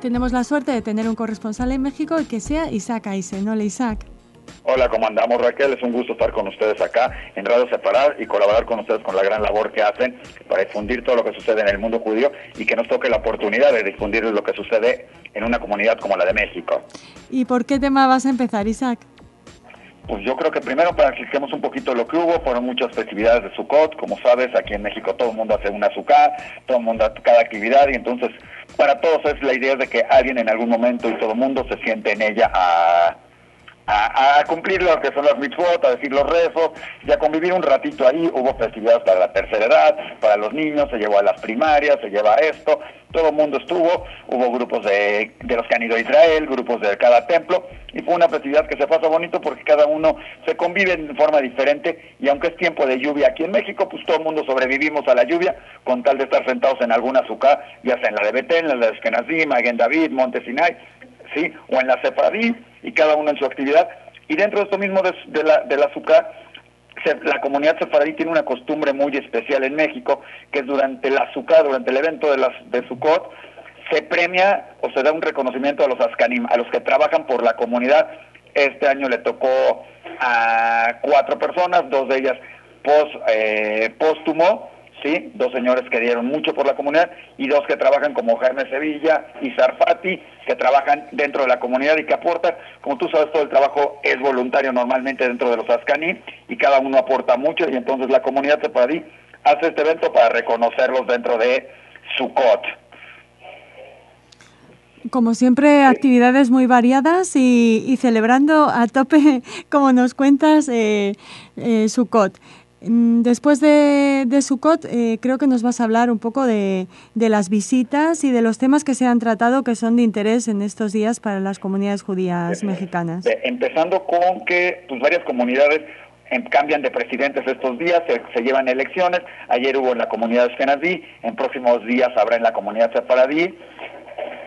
Tenemos la suerte de tener un corresponsal en México que sea Isaac Aisen. Hola Isaac. Hola, ¿cómo andamos Raquel? Es un gusto estar con ustedes acá en Radio Separar y colaborar con ustedes con la gran labor que hacen para difundir todo lo que sucede en el mundo judío y que nos toque la oportunidad de difundir lo que sucede en una comunidad como la de México. ¿Y por qué tema vas a empezar, Isaac? Pues yo creo que primero para que expliquemos un poquito lo que hubo, fueron muchas festividades de Sukkot, como sabes, aquí en México todo el mundo hace una Sukkah, todo el mundo hace cada actividad y entonces para todos es la idea de que alguien en algún momento y todo el mundo se siente en ella a a, cumplir lo que son las mitzvot, a decir los rezos y a convivir un ratito ahí. Hubo festividades para la tercera edad, para los niños, se llevó a las primarias, se lleva esto, todo el mundo estuvo, hubo grupos de, de los que han ido a Israel, grupos de cada templo, y fue una festividad que se pasa bonito porque cada uno se convive de forma diferente y aunque es tiempo de lluvia aquí en México, pues todo el mundo sobrevivimos a la lluvia con tal de estar sentados en alguna azúcar, ya sea en la de Betén, la de Eskenazim, en David, Monte Sinai, o en la Sefaradí, y cada uno en su actividad. Y dentro de esto mismo del azúcar, la comunidad sefaradí tiene una costumbre muy especial en México, que es durante el azúcar, durante el evento de, las, de Sukkot, se premia o se da un reconocimiento a los ascanim, a los que trabajan por la comunidad. Este año le tocó a cuatro personas, dos de ellas post, eh, póstumo, ¿sí? Dos señores que dieron mucho por la comunidad y dos que trabajan como Jaime Sevilla y Zarfati, que trabajan dentro de la comunidad y que aportan, como tú sabes, todo el trabajo es voluntario normalmente dentro de los Ascani y cada uno aporta mucho y entonces la comunidad de Paradí hace este evento para reconocerlos dentro de Sukkot. Como siempre, actividades muy variadas y, celebrando a tope, como nos cuentas, eh, eh. Mm, después de, de Sukkot, eh, creo que nos vas a hablar un poco de, las visitas y de los temas que se han tratado que son de interés en estos días para las comunidades judías mexicanas. Empezando con que pues, varias comunidades em, cambian de presidentes estos días, se, llevan elecciones. Ayer hubo en la comunidad de en próximos días habrá en la comunidad sefaradí.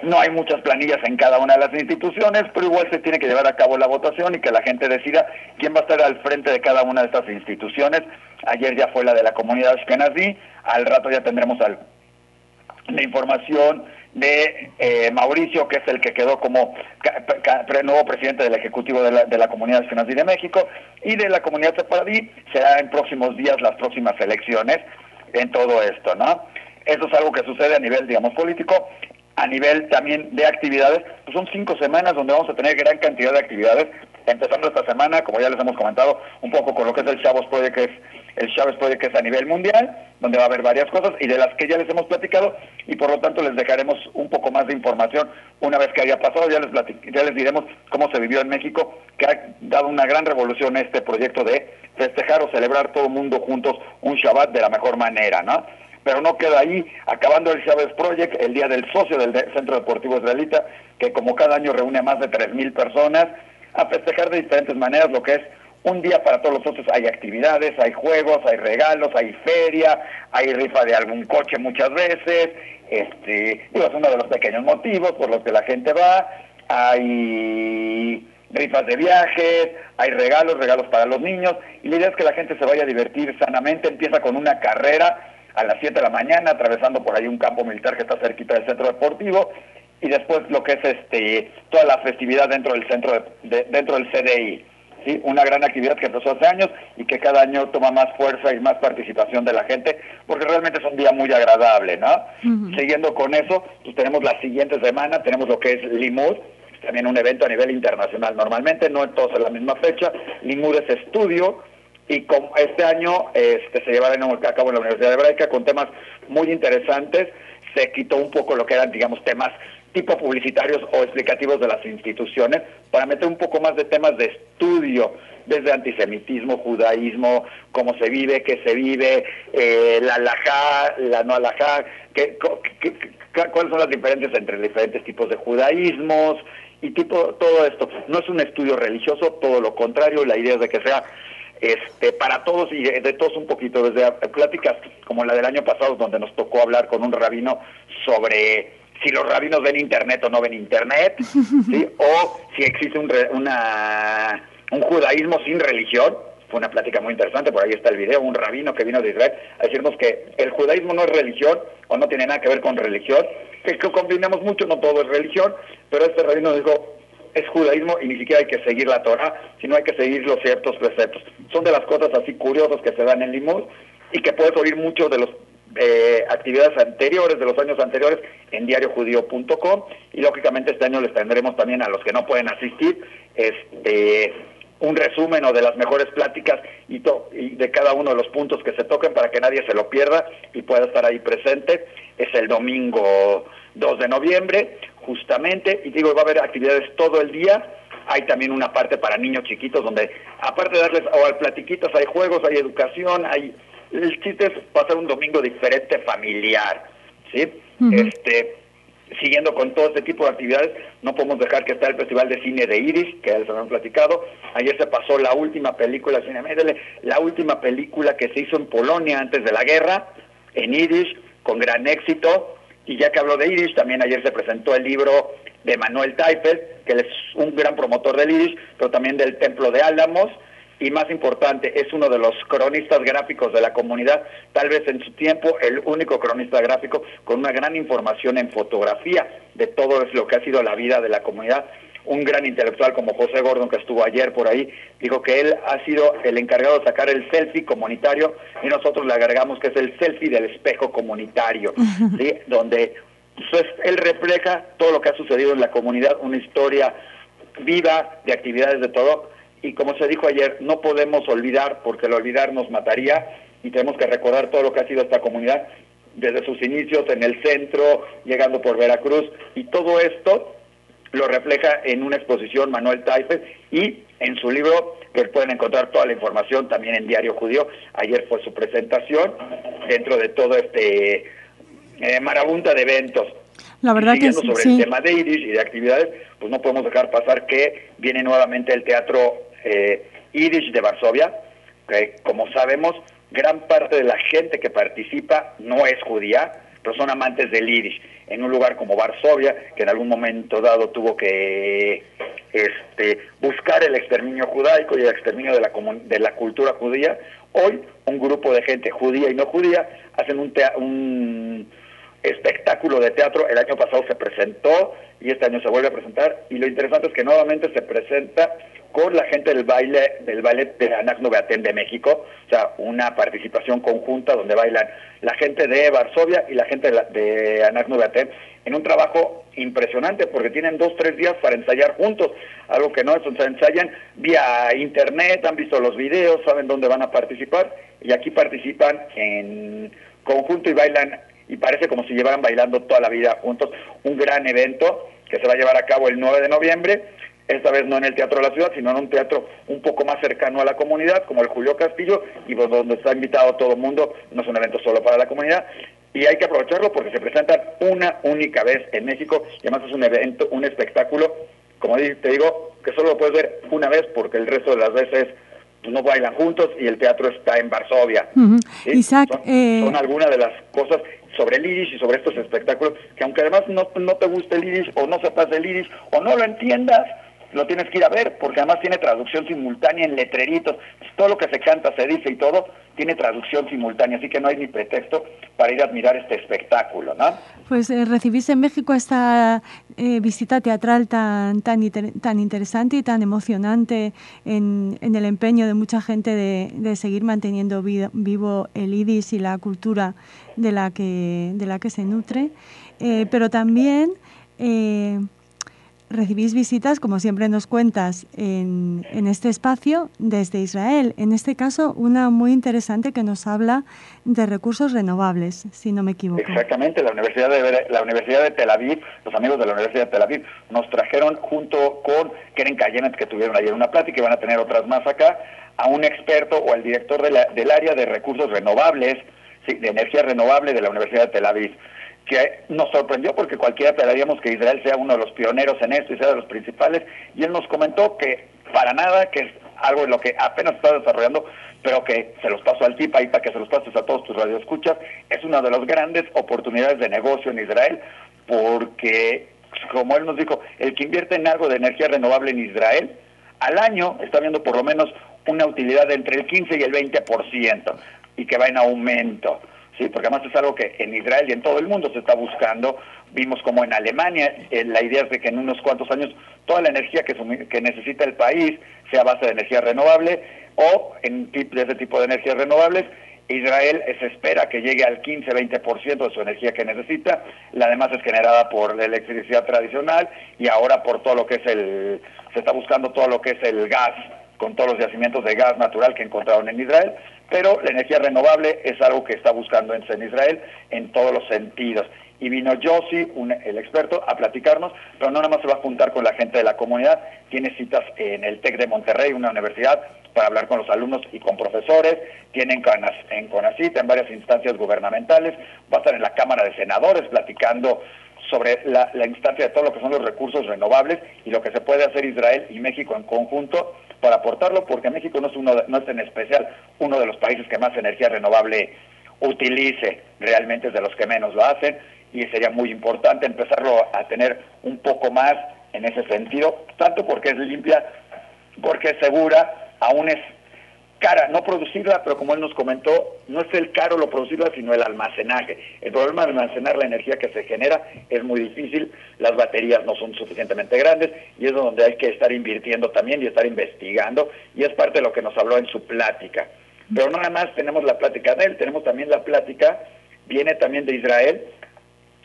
No hay muchas planillas en cada una de las instituciones, pero igual se tiene que llevar a cabo la votación y que la gente decida quién va a estar al frente de cada una de estas instituciones. Ayer ya fue la de la comunidad Ashkenazi, al rato ya tendremos la información de eh, Mauricio, que es el que quedó como nuevo presidente del Ejecutivo de la, de la Comunidad de México, y de la Comunidad Separadí será en próximos días las próximas elecciones en todo esto, ¿no? Eso es algo que sucede a nivel, digamos, político a nivel también de actividades, pues son cinco semanas donde vamos a tener gran cantidad de actividades, empezando esta semana, como ya les hemos comentado, un poco con lo que es el Chavos Project, que es el Chávez Project que es a nivel mundial, donde va a haber varias cosas y de las que ya les hemos platicado y por lo tanto les dejaremos un poco más de información una vez que haya pasado, ya les, ya les diremos cómo se vivió en México, que ha dado una gran revolución este proyecto de festejar o celebrar todo el mundo juntos un Shabbat de la mejor manera, ¿no? Pero no queda ahí, acabando el Chávez Project, el día del socio del Centro Deportivo Israelita, que como cada año reúne a más de 3.000 personas, a festejar de diferentes maneras lo que es un día para todos los socios. Hay actividades, hay juegos, hay regalos, hay feria, hay rifa de algún coche muchas veces, este, digo, es uno de los pequeños motivos por los que la gente va, hay rifas de viajes, hay regalos, regalos para los niños, y la idea es que la gente se vaya a divertir sanamente, empieza con una carrera, a las 7 de la mañana, atravesando por ahí un campo militar que está cerquita del centro deportivo, y después lo que es este toda la festividad dentro del centro de, dentro del CDI. ¿sí? Una gran actividad que empezó hace años y que cada año toma más fuerza y más participación de la gente, porque realmente es un día muy agradable, ¿no? Siguiendo con eso, pues tenemos la siguiente semana, tenemos lo que es Limud, también un evento a nivel internacional. Normalmente no en todos en la misma fecha. Limud es estudio, y como este año este, se llevará a cabo en la Universidad Hebraica con temas muy interesantes. Se quitó un poco lo que eran, digamos, temas tipo publicitarios o explicativos de las instituciones para meter un poco más de temas de estudio, desde antisemitismo, judaísmo, cómo se vive, qué se vive, eh, la alajá, la no alajá, qué, cuáles son las diferencias entre diferentes tipos de judaísmos y tipo todo esto. No es un estudio religioso, todo lo contrario, la idea es de que sea este, para todos y de, todos un poquito, desde pláticas como la del año pasado, donde nos tocó hablar con un rabino sobre si los rabinos ven internet o no ven internet, o si existe un, una, un judaísmo sin religión. Fue una plática muy interesante, por ahí está el video, un rabino que vino de Israel a decirnos que el judaísmo no es religión o no tiene nada que ver con religión que, combinemos mucho, no todo es religión, pero este rabino dijo, es judaísmo y ni siquiera hay que seguir la Torah, sino hay que seguir los ciertos preceptos. Son de las cosas así curiosas que se dan en Limud y que puedes oír mucho de las eh, actividades anteriores, de los años anteriores, en diariojudío.com y lógicamente este año les tendremos también a los que no pueden asistir este un resumen o de las mejores pláticas y, y, de cada uno de los puntos que se toquen para que nadie se lo pierda y pueda estar ahí presente. Es el domingo 2 de noviembre, justamente, y digo, va a haber actividades todo el día. Hay también una parte para niños chiquitos donde, aparte de darles o platiquitas, hay juegos, hay educación, hay... El chiste es pasar un domingo diferente familiar, ¿sí? Este siguiendo con todo este tipo de actividades, no podemos dejar que está el Festival de Cine de Iris, que ya les habían platicado. Ayer se pasó la última película, la última película que se hizo en Polonia antes de la guerra, en Iris, con gran éxito. Y ya que habló de Iris, también ayer se presentó el libro de Manuel Teifel, que es un gran promotor del Iris, pero también del Templo de Álamos y más importante, es uno de los cronistas gráficos de la comunidad, tal vez en su tiempo el único cronista gráfico con una gran información en fotografía de todo lo que ha sido la vida de la comunidad. Un gran intelectual como José Gordon, que estuvo ayer por ahí, dijo que él ha sido el encargado de sacar el selfie comunitario y nosotros le agregamos que es el selfie del espejo comunitario, ¿sí? donde pues, él refleja todo lo que ha sucedido en la comunidad, una historia viva de actividades de todo y como se dijo ayer, no podemos olvidar, porque el olvidar nos mataría, y tenemos que recordar todo lo que ha sido esta comunidad desde sus inicios en el centro, llegando por Veracruz, y todo esto lo refleja en una exposición Manuel Taife y en su libro, que pueden encontrar toda la información también en Diario Judío. Ayer fue su presentación dentro de todo este eh, marabunta de eventos. La verdad que sobre el tema de Irish y de actividades, pues no podemos dejar pasar que viene nuevamente el teatro eh, de Varsovia, que como sabemos, gran parte de la gente que participa no es judía, pero son amantes del Yiddish. En un lugar como Varsovia, que en algún momento dado tuvo que este, buscar el exterminio judaico y el exterminio de la, de la cultura judía, hoy un grupo de gente judía y no judía hacen un, un espectáculo de teatro. El año pasado se presentó y este año se vuelve a presentar. Y lo interesante es que nuevamente se presenta con la gente del baile del ballet de Anacno Beatén de México, o sea, una participación conjunta donde bailan la gente de Varsovia y la gente de, de Anacno Beatén en un trabajo impresionante porque tienen dos, tres días para ensayar juntos, algo que no es, o sea, ensayan vía internet, han visto los videos, saben dónde van a participar y aquí participan en conjunto y bailan y parece como si llevaran bailando toda la vida juntos, un gran evento que se va a llevar a cabo el 9 de noviembre esta vez no en el Teatro de la Ciudad, sino en un teatro un poco más cercano a la comunidad, como el Julio Castillo, y pues donde está invitado todo el mundo, no es un evento solo para la comunidad, y hay que aprovecharlo porque se presentan una única vez en México, y además es un evento, un espectáculo, como te digo, que solo lo puedes ver una vez porque el resto de las veces no bailan juntos y el teatro está en Varsovia. Isaac, son, eh... son algunas de las cosas sobre el iris y sobre estos espectáculos que aunque además no, no te guste el iris o no sepas del iris o no lo entiendas, lo tienes que ir a ver, porque además tiene traducción simultánea en letreritos. Todo lo que se canta, se dice y todo, tiene traducción simultánea, así que no hay ni pretexto para ir a admirar este espectáculo, ¿no? Pues eh, recibiste en México esta eh, visita teatral tan, tan, tan interesante y tan emocionante en, el empeño de mucha gente de, de seguir manteniendo vivo el IDIS y la cultura de la que, de la que se nutre, eh, pero también recibís visitas, como siempre nos cuentas, en, en, este espacio desde Israel. En este caso, una muy interesante que nos habla de recursos renovables, si no me equivoco. Exactamente, la Universidad de, la Universidad de Tel Aviv, los amigos de la Universidad de Tel Aviv, nos trajeron junto con Keren Cayenet, que tuvieron ayer una plática y van a tener otras más acá, a un experto o al director de la, del área de recursos renovables, de energía renovable de la Universidad de Tel Aviv que nos sorprendió porque cualquiera esperaríamos que Israel sea uno de los pioneros en esto y sea de los principales, y él nos comentó que para nada, que es algo en lo que apenas está desarrollando, pero que se los paso al TIP ahí para que se los pases a todos tus radioescuchas, es una de las grandes oportunidades de negocio en Israel, porque, como él nos dijo, el que invierte en algo de energía renovable en Israel, al año está viendo por lo menos una utilidad de entre el 15 y el 20%, y que va en aumento. ¿Sí? porque además es algo que en Israel y en todo el mundo se está buscando. Vimos como en Alemania eh, la idea es de que en unos cuantos años toda la energía que, necesita el país sea a base de energía renovable o en de ese tipo de energías renovables. Israel se espera que llegue al 15-20% de su energía que necesita, la demás es generada por la electricidad tradicional y ahora por todo lo que es el, se está buscando todo lo que es el gas, con todos los yacimientos de gas natural que encontraron en Israel, pero la energía renovable es algo que está buscando en Israel en todos los sentidos. Y vino Yossi, el experto, a platicarnos, pero no nada más se va a juntar con la gente de la comunidad, tiene citas en el TEC de Monterrey, una universidad, para hablar con los alumnos y con profesores, tienen en CONACIT, en varias instancias gubernamentales, va a estar en la Cámara de Senadores platicando sobre la, instancia de todo lo que son los recursos renovables y lo que se puede hacer Israel y México en conjunto para aportarlo, porque México no es, uno no es en especial uno de los países que más energía renovable utilice, realmente es de los que menos lo hacen, y sería muy importante empezarlo a tener un poco más en ese sentido, tanto porque es limpia, porque es segura, aún es cara no producirla, pero como él nos comentó, no es el caro lo producirla, sino el almacenaje. El problema de almacenar la energía que se genera es muy difícil, las baterías no son suficientemente grandes y es donde hay que estar invirtiendo también y estar investigando y es parte de lo que nos habló en su plática. Pero no nada más tenemos la plática de él, tenemos también la plática, viene también de Israel,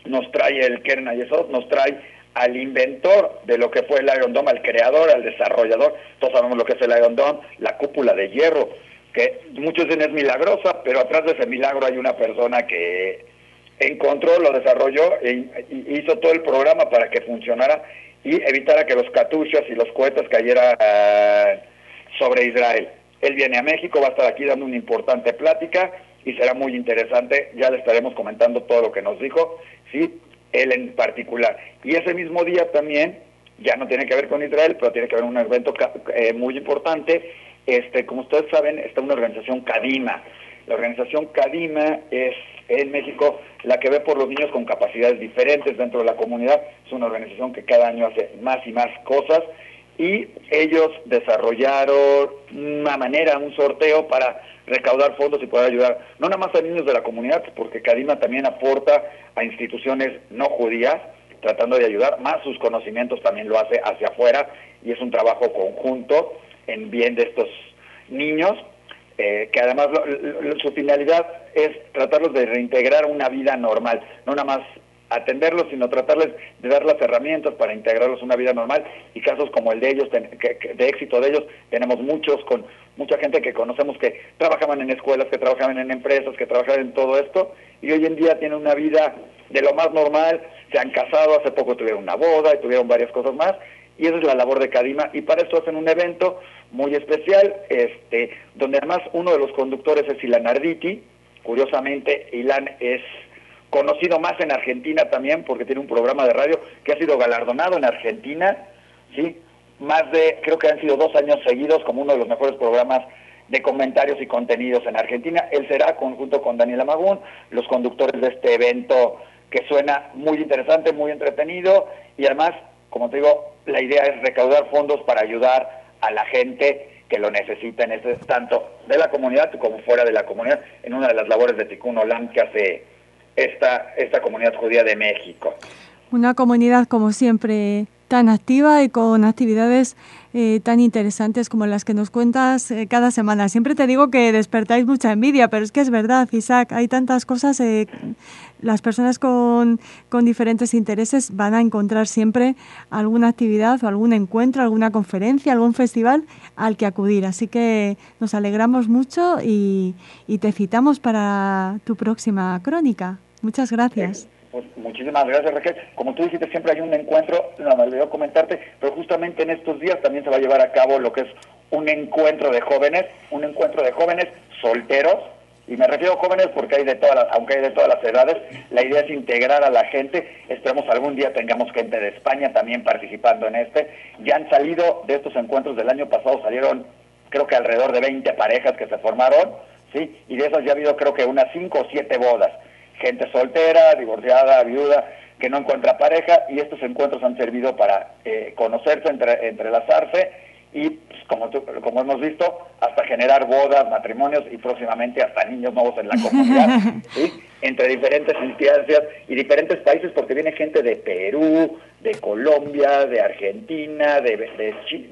nos trae el Kern Ayesot, nos trae al inventor de lo que fue el Iron Dome, al creador, al desarrollador. Todos sabemos lo que es el Iron Dome, la cúpula de hierro, que muchos dicen es milagrosa, pero atrás de ese milagro hay una persona que encontró, lo desarrolló e hizo todo el programa para que funcionara y evitara que los catuchas y los cohetes cayeran sobre Israel. Él viene a México, va a estar aquí dando una importante plática y será muy interesante. Ya le estaremos comentando todo lo que nos dijo, sí, él en particular. Y ese mismo día también, ya no tiene que ver con Israel, pero tiene que ver un evento eh, muy importante. Este, como ustedes saben, está una organización Cadima. La organización Cadima es en México la que ve por los niños con capacidades diferentes dentro de la comunidad. Es una organización que cada año hace más y más cosas y ellos desarrollaron una manera, un sorteo para recaudar fondos y poder ayudar no nada más a niños de la comunidad, porque Cadima también aporta a instituciones no judías, tratando de ayudar, más sus conocimientos también lo hace hacia afuera y es un trabajo conjunto en bien de estos niños, eh, que además su finalidad es tratarlos de reintegrar una vida normal, no nada más atenderlos, sino tratarles de dar las herramientas para integrarlos en una vida normal. Y casos como el de ellos, de éxito de ellos, tenemos muchos con mucha gente que conocemos que trabajaban en escuelas, que trabajaban en empresas, que trabajaban en todo esto y hoy en día tienen una vida de lo más normal, se han casado, hace poco tuvieron una boda y tuvieron varias cosas más y esa es la labor de Cadima y para eso hacen un evento muy especial, este, donde además uno de los conductores es Ilan Arditi, curiosamente Ilan es conocido más en Argentina también porque tiene un programa de radio que ha sido galardonado en Argentina, ¿sí? Más de, creo que han sido dos años seguidos como uno de los mejores programas de comentarios y contenidos en Argentina. Él será, conjunto con Daniela Magún, los conductores de este evento que suena muy interesante, muy entretenido y además, como te digo, la idea es recaudar fondos para ayudar a la gente que lo necesita en este, tanto de la comunidad como fuera de la comunidad, en una de las labores de Tikkun Olam que hace esta, esta comunidad judía de México. Una comunidad, como siempre, tan activa y con actividades eh, tan interesantes como las que nos cuentas eh, cada semana. Siempre te digo que despertáis mucha envidia, pero es que es verdad, Isaac, hay tantas cosas, eh, las personas con, con, diferentes intereses van a encontrar siempre alguna actividad o algún encuentro, alguna conferencia, algún festival al que acudir. Así que nos alegramos mucho y, y te citamos para tu próxima crónica. Muchas gracias. Pues muchísimas gracias Raquel. Como tú dijiste, siempre hay un encuentro, no me olvidó comentarte, pero justamente en estos días también se va a llevar a cabo lo que es un encuentro de jóvenes, un encuentro de jóvenes solteros, y me refiero a jóvenes porque hay de todas las, aunque hay de todas las edades, la idea es integrar a la gente, esperemos algún día tengamos gente de España también participando en este, ya han salido de estos encuentros del año pasado, salieron creo que alrededor de 20 parejas que se formaron, ¿sí? Y de esas ya ha habido creo que unas 5 o 7 bodas gente soltera, divorciada, viuda, que no encuentra pareja y estos encuentros han servido para eh, conocerse, entre, entrelazarse y pues, como, como hemos visto, hasta generar bodas, matrimonios y próximamente hasta niños nuevos en la comunidad, entre diferentes instancias y diferentes países, porque viene gente de Perú, de Colombia, de Argentina, de,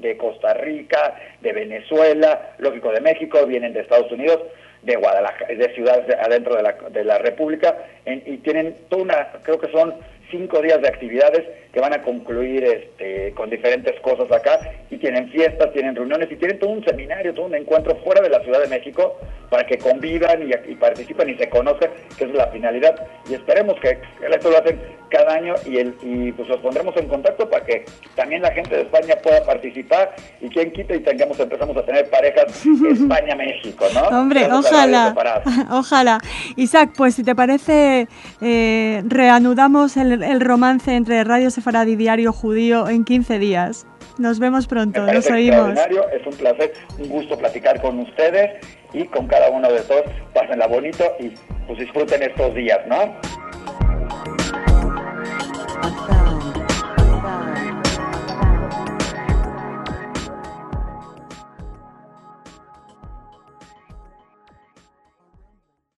de, Costa Rica, de Venezuela, lógico de México, vienen de Estados Unidos, de Guadalajara, de ciudades adentro de la, de la República, y tienen toda una, creo que son cinco días de actividades que van a concluir este, con diferentes cosas acá y tienen fiestas, tienen reuniones y tienen todo un seminario, todo un encuentro fuera de la Ciudad de México para que convivan y, participen y se conozcan, que es la finalidad. Y esperemos que, esto lo hacen cada año y, el, y pues los pondremos en contacto para que también la gente de España pueda participar y quien quita y tengamos, empezamos a tener parejas España-México, ¿no? Hombre, ojalá, ojalá. Isaac, pues si te parece, eh, reanudamos el, el romance entre Radio Sefaradi Diario Judío en 15 días. Nos vemos pronto, nos oímos. Es un placer, un gusto platicar con ustedes y con cada uno de todos. Pásenla bonito y pues disfruten estos días, ¿no?